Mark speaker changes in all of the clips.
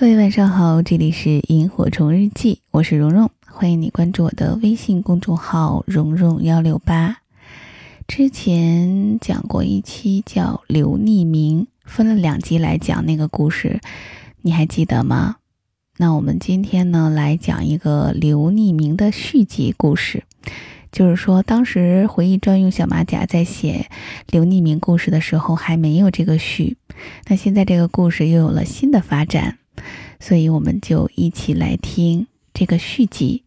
Speaker 1: 各位晚上好，这里是萤火虫日记，我是蓉蓉，欢迎你关注我的微信公众号蓉蓉幺六八。之前讲过一期叫刘匿名，分了两集来讲那个故事，你还记得吗？那我们今天呢来讲一个刘匿名的续集故事，就是说当时回忆专用小马甲在写刘匿名故事的时候还没有这个序，那现在这个故事又有了新的发展。所以我们就一起来听这个续集。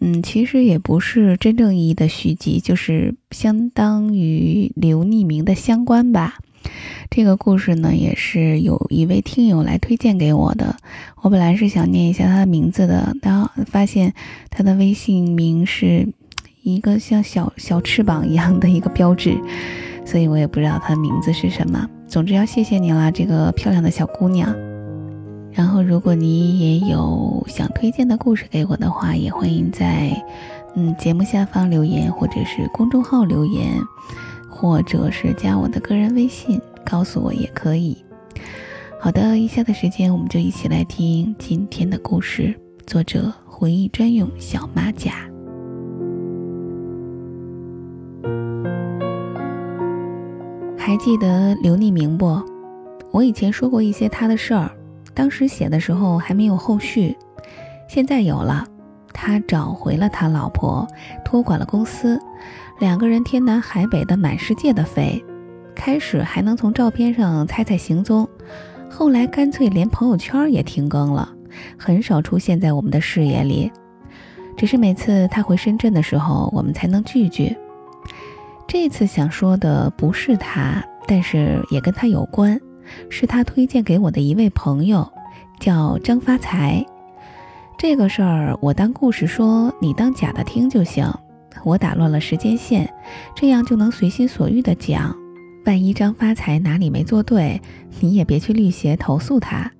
Speaker 1: 嗯，其实也不是真正意义的续集，就是相当于刘匿名的相关吧。这个故事呢，也是有一位听友来推荐给我的。我本来是想念一下他的名字的，但发现他的微信名是一个像小小翅膀一样的一个标志，所以我也不知道他的名字是什么。总之要谢谢你了，这个漂亮的小姑娘。然后，如果你也有想推荐的故事给我的话，也欢迎在嗯节目下方留言，或者是公众号留言，或者是加我的个人微信告诉我也可以。好的，以下的时间我们就一起来听今天的故事，作者回忆专用小马甲。还记得刘匿名不？我以前说过一些他的事儿。当时写的时候还没有后续，现在有了。他找回了他老婆，托管了公司，两个人天南海北的满世界的飞。开始还能从照片上猜猜行踪，后来干脆连朋友圈也停更了，很少出现在我们的视野里。只是每次他回深圳的时候，我们才能聚聚。这次想说的不是他，但是也跟他有关。是他推荐给我的一位朋友，叫张发财。这个事儿我当故事说，你当假的听就行。我打乱了时间线，这样就能随心所欲的讲。万一张发财哪里没做对，你也别去律协投诉他。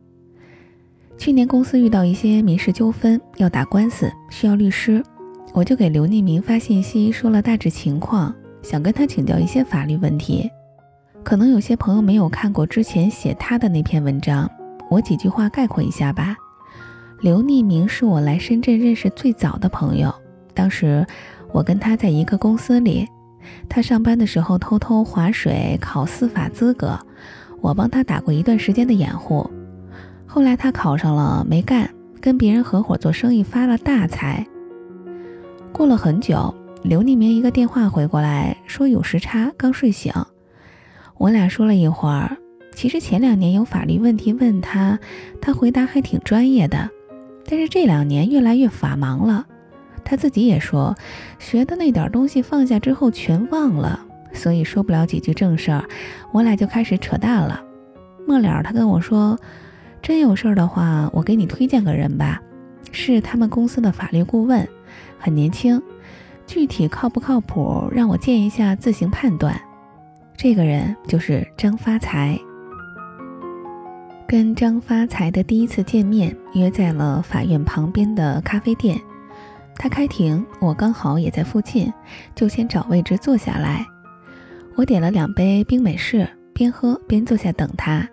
Speaker 1: 去年公司遇到一些民事纠纷，要打官司，需要律师，我就给刘匿名发信息说了大致情况，想跟他请教一些法律问题。可能有些朋友没有看过之前写他的那篇文章，我几句话概括一下吧。刘匿名是我来深圳认识最早的朋友，当时我跟他在一个公司里，他上班的时候偷偷划水考司法资格，我帮他打过一段时间的掩护。后来他考上了没干，跟别人合伙做生意发了大财。过了很久，刘匿名一个电话回过来，说有时差，刚睡醒。我俩说了一会儿，其实前两年有法律问题问他，他回答还挺专业的，但是这两年越来越法盲了。他自己也说，学的那点东西放下之后全忘了，所以说不了几句正事儿。我俩就开始扯淡了。末了，他跟我说，真有事儿的话，我给你推荐个人吧，是他们公司的法律顾问，很年轻，具体靠不靠谱，让我见一下自行判断。这个人就是张发财。跟张发财的第一次见面约在了法院旁边的咖啡店，他开庭，我刚好也在附近，就先找位置坐下来。我点了两杯冰美式，边喝边坐下等他。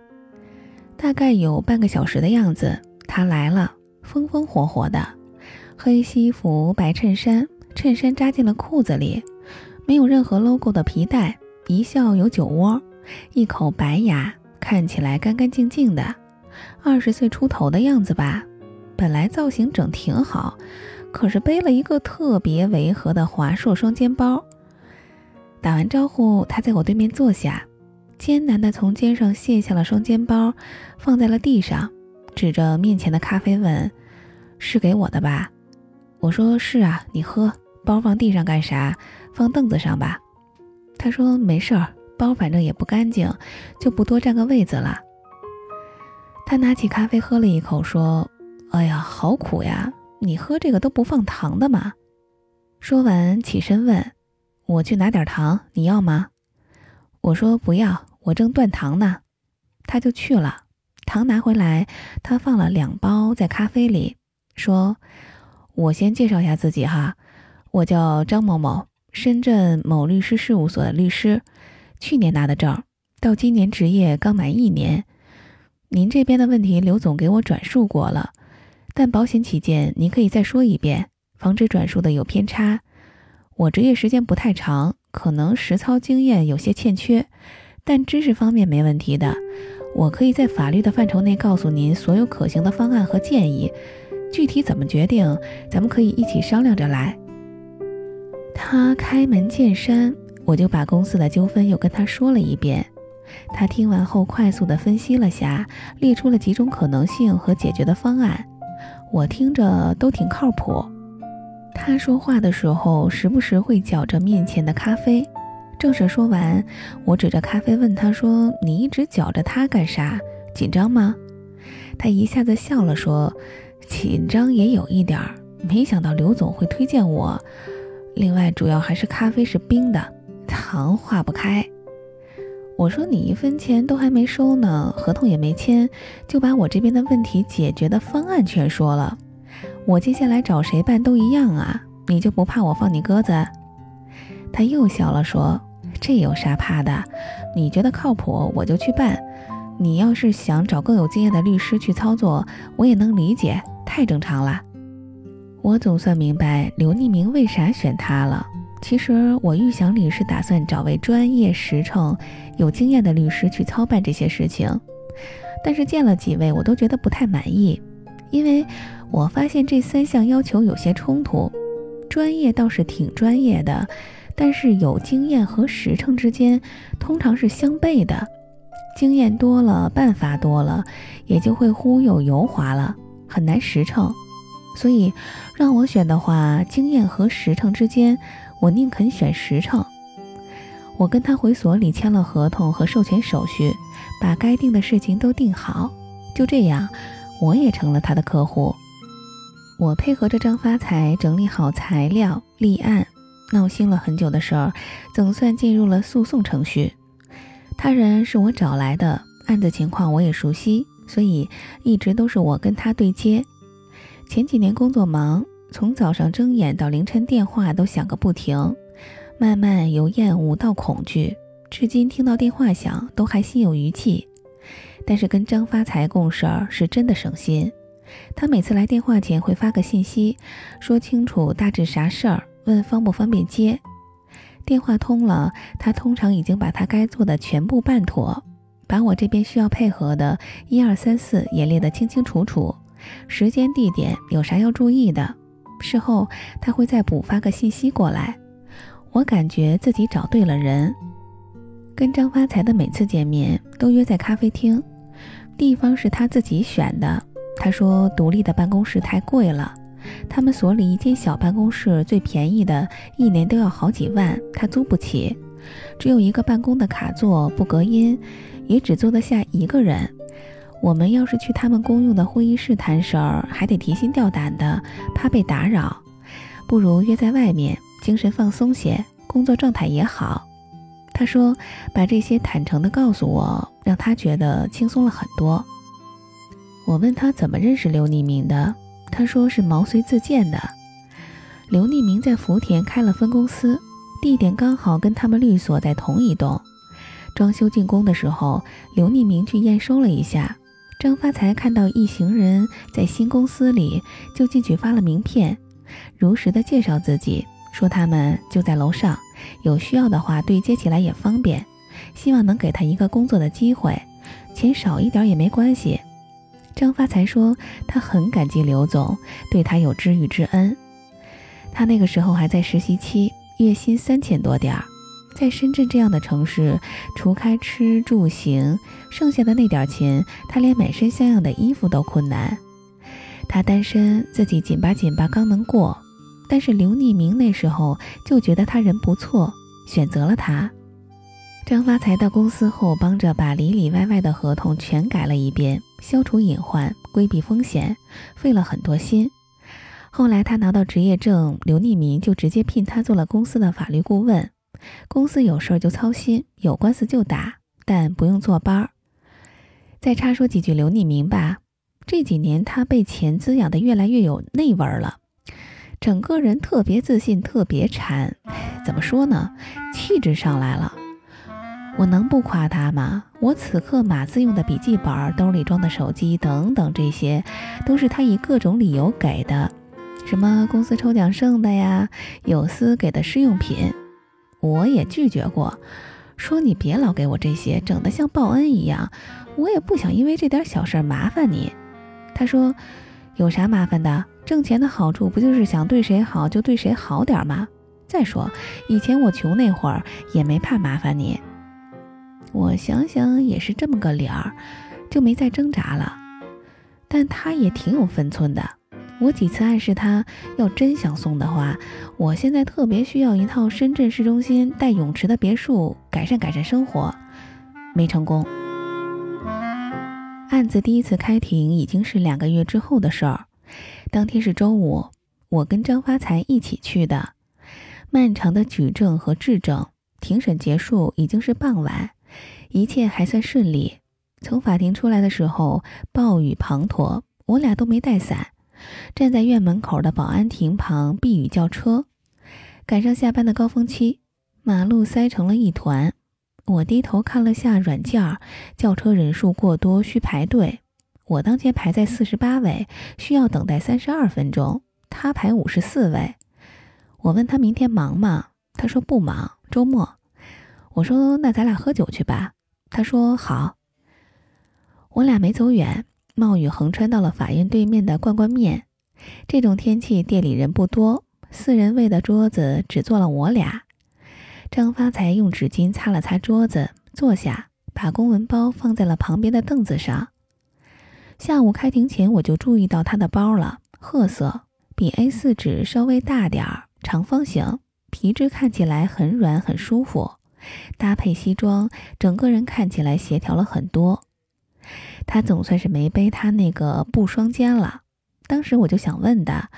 Speaker 1: 大概有半个小时的样子，他来了，风风火火的，黑西服、白衬衫，衬衫扎进了裤子里，没有任何 logo 的皮带。一笑有酒窝，一口白牙，看起来干干净净的，二十岁出头的样子吧。本来造型整挺好，可是背了一个特别违和的华硕双肩包。打完招呼，他在我对面坐下，艰难地从肩上卸下了双肩包，放在了地上，指着面前的咖啡问：“是给我的吧？”我说：“是啊，你喝。包放地上干啥？放凳子上吧。”他说：“没事儿，包反正也不干净，就不多占个位子了。”他拿起咖啡喝了一口，说：“哎呀，好苦呀！你喝这个都不放糖的吗？”说完起身问：“我去拿点糖，你要吗？”我说：“不要，我正断糖呢。”他就去了，糖拿回来，他放了两包在咖啡里，说：“我先介绍一下自己哈，我叫张某某。”深圳某律师事务所的律师，去年拿的证，到今年执业刚满一年。您这边的问题，刘总给我转述过了，但保险起见，您可以再说一遍，防止转述的有偏差。我执业时间不太长，可能实操经验有些欠缺，但知识方面没问题的。我可以在法律的范畴内告诉您所有可行的方案和建议，具体怎么决定，咱们可以一起商量着来。他开门见山，我就把公司的纠纷又跟他说了一遍。他听完后快速地分析了下，列出了几种可能性和解决的方案，我听着都挺靠谱。他说话的时候，时不时会搅着面前的咖啡。正是说完，我指着咖啡问他说：“你一直搅着它干啥？紧张吗？”他一下子笑了，说：“紧张也有一点儿，没想到刘总会推荐我。另外，主要还是咖啡是冰的，糖化不开。”我说：“你一分钱都还没收呢，合同也没签，就把我这边的问题解决的方案全说了。我接下来找谁办都一样啊，你就不怕我放你鸽子？”他又笑了，说。这有啥怕的？你觉得靠谱，我就去办。你要是想找更有经验的律师去操作，我也能理解，太正常了。我总算明白刘匿名为啥选他了。其实我预想里是打算找位专业、实诚、有经验的律师去操办这些事情，但是见了几位，我都觉得不太满意，因为我发现这三项要求有些冲突。专业倒是挺专业的。但是有经验和实诚之间通常是相悖的，经验多了，办法多了，也就会忽悠油滑了，很难实诚。所以让我选的话，经验和实诚之间，我宁肯选实诚。我跟他回所里签了合同和授权手续，把该定的事情都定好，就这样，我也成了他的客户。我配合着张发财整理好材料，立案。闹心了很久的事儿，总算进入了诉讼程序。他人是我找来的，案子情况我也熟悉，所以一直都是我跟他对接。前几年工作忙，从早上睁眼到凌晨，电话都响个不停，慢慢由厌恶到恐惧，至今听到电话响都还心有余悸。但是跟张发财共事儿是真的省心，他每次来电话前会发个信息，说清楚大致啥事儿。问方不方便接电话通了，他通常已经把他该做的全部办妥，把我这边需要配合的一二三四也列得清清楚楚，时间地点有啥要注意的，事后他会再补发个信息过来。我感觉自己找对了人。跟张发财的每次见面都约在咖啡厅，地方是他自己选的。他说独立的办公室太贵了。他们所里一间小办公室最便宜的，一年都要好几万，他租不起。只有一个办公的卡座，不隔音，也只坐得下一个人。我们要是去他们公用的会议室谈事儿，还得提心吊胆的，怕被打扰。不如约在外面，精神放松些，工作状态也好。他说，把这些坦诚地告诉我，让他觉得轻松了很多。我问他怎么认识刘匿名的。他说是毛遂自荐的。刘匿名在福田开了分公司，地点刚好跟他们律所在同一栋。装修进工的时候，刘匿名去验收了一下。张发财看到一行人在新公司里，就进去发了名片，如实的介绍自己，说他们就在楼上，有需要的话对接起来也方便，希望能给他一个工作的机会，钱少一点也没关系。张发财说：“他很感激刘总，对他有知遇之恩。他那个时候还在实习期，月薪三千多点儿，在深圳这样的城市，除开吃住行，剩下的那点钱，他连买身像样的衣服都困难。他单身，自己紧巴紧巴刚能过，但是刘匿名那时候就觉得他人不错，选择了他。”张发财到公司后，帮着把里里外外的合同全改了一遍，消除隐患，规避风险，费了很多心。后来他拿到职业证，刘匿名就直接聘他做了公司的法律顾问。公司有事儿就操心，有官司就打，但不用坐班儿。再插说几句刘匿名吧，这几年他被钱滋养的越来越有内味儿了，整个人特别自信，特别馋。怎么说呢？气质上来了。我能不夸他吗？我此刻码字用的笔记本、兜里装的手机等等，这些都是他以各种理由给的，什么公司抽奖剩的呀，有司给的试用品，我也拒绝过，说你别老给我这些，整得像报恩一样，我也不想因为这点小事麻烦你。他说有啥麻烦的？挣钱的好处不就是想对谁好就对谁好点吗？再说以前我穷那会儿也没怕麻烦你。我想想也是这么个理儿，就没再挣扎了。但他也挺有分寸的。我几次暗示他，要真想送的话，我现在特别需要一套深圳市中心带泳池的别墅，改善改善生活，没成功。案子第一次开庭已经是两个月之后的事儿。当天是周五，我跟张发财一起去的。漫长的举证和质证，庭审结束已经是傍晚。一切还算顺利。从法庭出来的时候，暴雨滂沱，我俩都没带伞，站在院门口的保安亭旁避雨叫车。赶上下班的高峰期，马路塞成了一团。我低头看了下软件，叫车人数过多，需排队。我当前排在四十八位，需要等待三十二分钟。他排五十四位。我问他明天忙吗？他说不忙，周末。我说那咱俩喝酒去吧。他说好，我俩没走远，冒雨横穿到了法院对面的罐罐面。这种天气店里人不多，四人位的桌子只坐了我俩。张发财用纸巾擦了擦桌子，坐下，把公文包放在了旁边的凳子上。下午开庭前我就注意到他的包了，褐色，比 A4 纸稍微大点儿，长方形，皮质看起来很软很舒服。搭配西装，整个人看起来协调了很多。他总算是没背他那个布双肩了。当时我就想问的，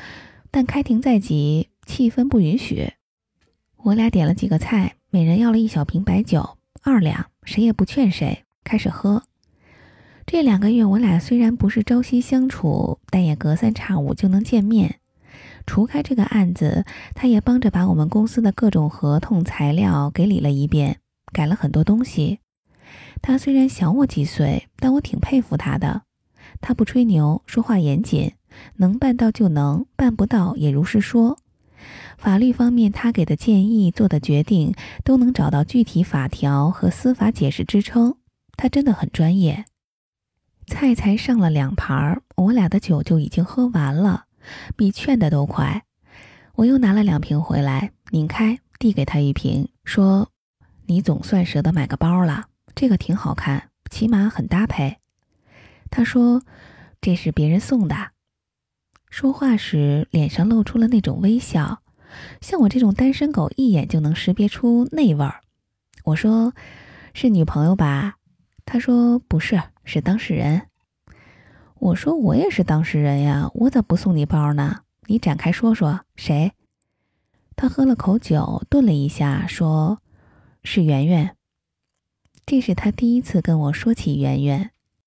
Speaker 1: 但开庭在即，气氛不允许。我俩点了几个菜，每人要了一小瓶白酒，二两，谁也不劝谁，开始喝。这两个月，我俩虽然不是朝夕相处，但也隔三差五就能见面。除开这个案子，他也帮着把我们公司的各种合同材料给理了一遍，改了很多东西。他虽然小我几岁，但我挺佩服他的。他不吹牛，说话严谨，能办到就能，办不到也如实说。法律方面，他给的建议、做的决定都能找到具体法条和司法解释支撑。他真的很专业。菜才上了两盘儿，我俩的酒就已经喝完了。比劝的都快，我又拿了两瓶回来，拧开递给他一瓶，说：“你总算舍得买个包了，这个挺好看，起码很搭配。”他说：“这是别人送的。”说话时脸上露出了那种微笑，像我这种单身狗一眼就能识别出那味儿。我说：“是女朋友吧？”他说：“不是，是当事人。”我说我也是当事人呀，我咋不送你包呢？你展开说说，谁？他喝了口酒，顿了一下，说：“是圆圆。”这是他第一次跟我说起圆圆。